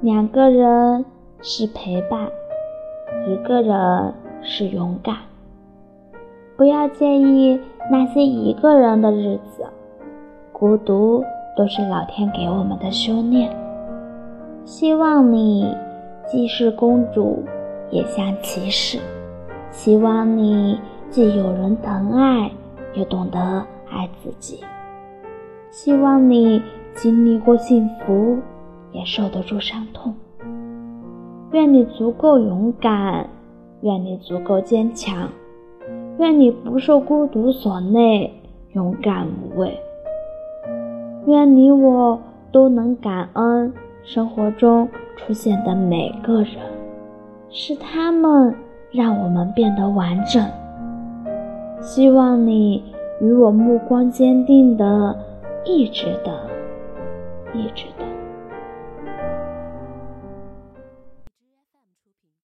两个人是陪伴，一个人是勇敢。不要介意那些一个人的日子，孤独都是老天给我们的修炼。希望你既是公主，也像骑士。希望你既有人疼爱，又懂得爱自己。希望你经历过幸福。也受得住伤痛。愿你足够勇敢，愿你足够坚强，愿你不受孤独所累，勇敢无畏。愿你我都能感恩生活中出现的每个人，是他们让我们变得完整。希望你与我目光坚定的，一直的，一直等